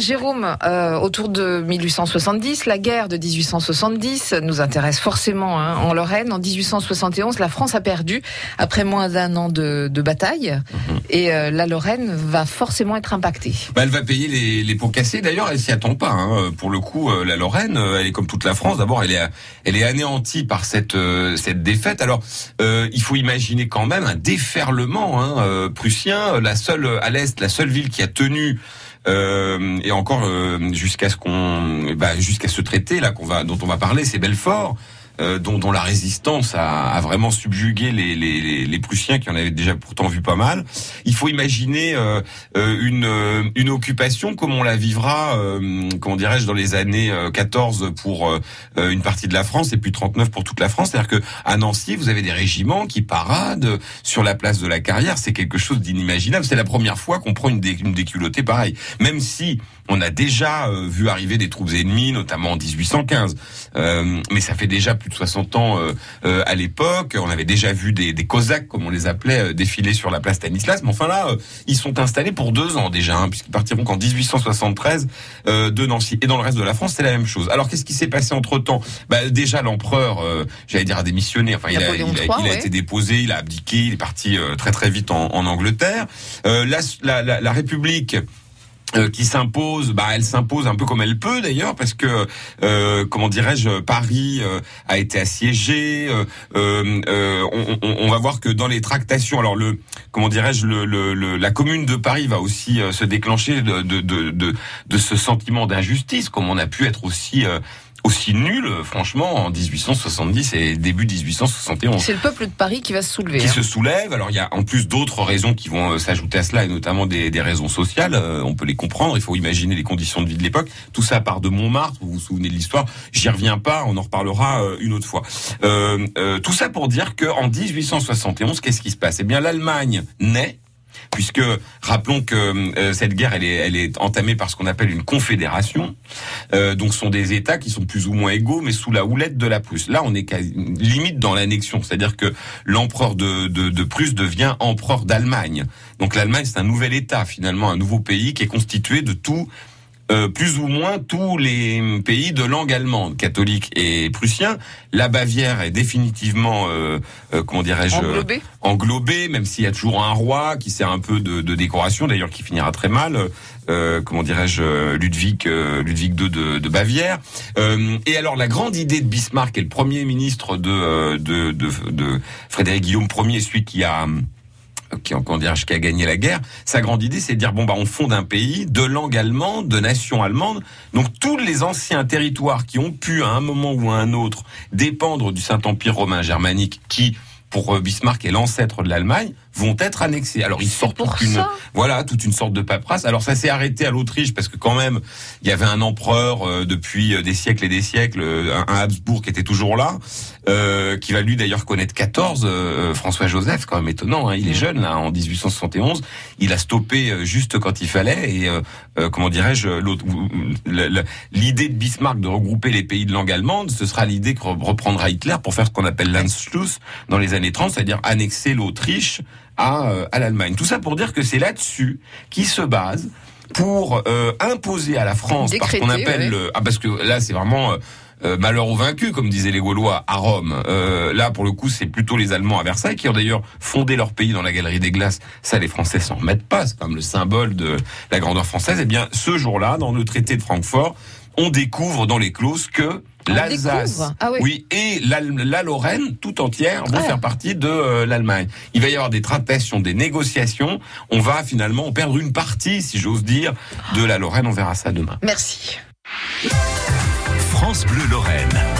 Jérôme euh, autour de 1870. La guerre de 1870 nous intéresse forcément hein, en Lorraine. En 1871, la France a perdu après moins d'un an de, bataille. Mhm. Et euh, la Lorraine va forcément être impactée. Bah, elle va payer les, les pots cassés. D'ailleurs, elle s'y attend pas. Hein. Pour le coup, la Lorraine, elle est comme toute la France. D'abord, elle est, elle est anéantie par cette, cette défaite. Alors, il faut imaginer quand même un déferlement hein, prussien. La seule à l'est, la seule ville qui a tenu euh, et encore euh, jusqu'à ce qu'on, bah, jusqu'à traité là qu'on va, dont on va parler, c'est Belfort. Euh, dont, la résistance a, vraiment subjugué les, les, Prussiens qui en avaient déjà pourtant vu pas mal. Il faut imaginer euh, euh une, euh, une occupation comme on la vivra, euh, comment dirais-je, dans les années 14 pour une partie de la France et puis 39 pour toute la France. C'est-à-dire que à Nancy, vous avez des régiments qui paradent sur la place de la Carrière. C'est quelque chose d'inimaginable. C'est la première fois qu'on prend une, dé, une déculottée pareille. Même si on a déjà vu arriver des troupes ennemies, notamment en 1815, mais ça fait déjà plus de 60 ans euh, euh, à l'époque. On avait déjà vu des, des, Cosaques, comme on les appelait, euh, défiler sur la place Stanislas. Mais enfin là, ils sont installés pour deux ans déjà, hein, puisqu'ils partiront qu'en 1873 de Nancy. Et dans le reste de la France, c'est la même chose. Alors qu'est-ce qui s'est passé entre temps bah, Déjà, l'empereur, j'allais dire, a démissionné. Enfin, il a, il a, été déposé, il a abdiqué, il est parti très très vite en, en Angleterre. la, la, la République euh, qui s'impose, bah elle s'impose un peu comme elle peut d'ailleurs parce que euh, comment dirais-je, Paris euh, a été assiégé. On, on, va voir que dans les tractations, alors le comment dirais-je, le, le, la commune de Paris va aussi se déclencher de, de, de, de ce sentiment d'injustice, comme on a pu être aussi aussi nul, franchement, en 1870 et début 1871. C'est le peuple de Paris qui va se soulever. Qui hein. se soulève. Alors il y a en plus d'autres raisons qui vont euh, s'ajouter à cela, et notamment des, des raisons sociales. Euh, on peut les comprendre. Il faut imaginer les conditions de vie de l'époque. Tout ça part de Montmartre. Vous vous souvenez de l'histoire J'y reviens pas. On en reparlera euh, une autre fois. tout ça pour dire que en 1871, qu'est-ce qui se passe? Eh bien, l'Allemagne naît puisque rappelons que euh, cette guerre elle est, elle est entamée par ce qu'on appelle une confédération. Euh, donc ce sont des États qui sont plus ou moins égaux, mais sous la houlette de la Prusse. Là, on est limite dans l'annexion, c'est-à-dire que l'empereur de, de, de Prusse devient empereur d'Allemagne. Donc l'Allemagne, c'est un nouvel État finalement, un nouveau pays qui est constitué de tout euh, plus ou moins tous les pays de langue allemande, catholique et prussien. La Bavière est définitivement, euh, euh comment dirais-je, englobée. même s'il y a toujours un roi qui sert un peu de, de décoration, d'ailleurs qui finira très mal. Euh, comment dirais-je, Ludwig, Ludwig II de, de Bavière. et alors la grande idée de Bismarck, est le premier ministre de, de, de, de Frédéric Guillaume Ier, celui qui a qui, dirait, qui a gagné la guerre, sa grande idée, c'est de dire bon bah on fonde un pays de langue allemande, de nation allemande. Donc tous les anciens territoires qui ont pu à un moment ou à un autre dépendre du Saint-Empire romain germanique, qui pour euh, Bismarck est l'ancêtre de l'Allemagne, vont être annexés. Alors ils sortent toute une, voilà, toute une sorte de paperasse. Alors ça s'est arrêté à l'Autriche parce que quand même, il y avait un empereur euh, depuis euh, des siècles et des siècles, un, Habsbourg qui était toujours là, euh, qui va lui d'ailleurs connaître 14, François Joseph, quand même étonnant. Hein, il est jeune là, en 1871. Il a stoppé juste quand il fallait et comment dirais-je, l'idée de Bismarck de regrouper les pays de langue allemande, ce sera l'idée que reprendra Hitler pour faire ce qu'on appelle l'Anschluss dans les années 30, c'est-à-dire annexer l'Autriche à, euh, à l'Allemagne. Tout ça pour dire que c'est là-dessus qui se base pour euh, imposer à la France, parce qu'on appelle, ah parce que là c'est vraiment euh, malheur aux vaincus, comme disaient les Gaulois à Rome. là, pour le coup, c'est plutôt les Allemands à Versailles qui ont d'ailleurs fondé leur pays dans la Galerie des Glaces. Ça, les Français s'en remettent pas. C'est comme le symbole de la grandeur française. Eh bien, ce jour-là, dans le traité de Francfort, on découvre dans les clauses que l'Alsace, ah oui. et la, Lorraine tout entière vont ah. faire partie de euh, l'Allemagne. Il va y avoir des tractations, des négociations. On va finalement perdre une partie, si j'ose dire, de la Lorraine. On verra ça demain. Merci. France Bleu Lorraine.